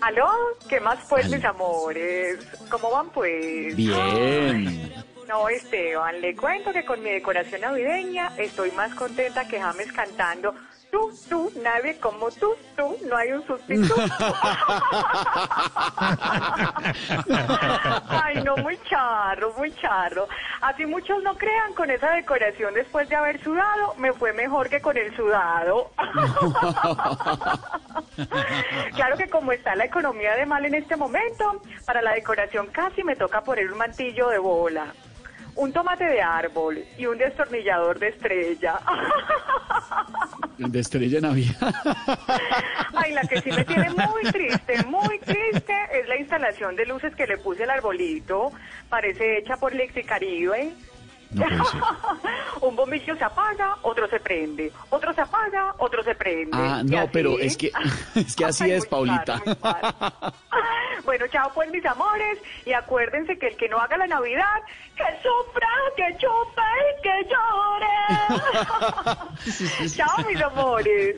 ¿Aló? ¿Qué más pues, mis amores? ¿Cómo van pues? Bien. No, Esteban, le cuento que con mi decoración navideña estoy más contenta que James cantando Tú, tú, nadie como tú, tú, no hay un sustituto. Ay, no, muy charro, muy charro. Así muchos no crean, con esa decoración después de haber sudado, me fue mejor que con el sudado. claro que como está la economía de mal en este momento, para la decoración casi me toca poner un mantillo de bola un tomate de árbol y un destornillador de estrella. De estrella Navidad. Ay, la que sí me tiene muy triste, muy triste, es la instalación de luces que le puse al arbolito. Parece hecha por Lexicaribe. No puede ser. un bombillo se apaga, otro se prende. Otro se apaga, otro se prende. Ah, ¿Y no, pero es que, es que así Ay, es, Paulita. Bueno, chao pues mis amores y acuérdense que el que no haga la Navidad, que sufra, que chupe y que llore. chao mis amores.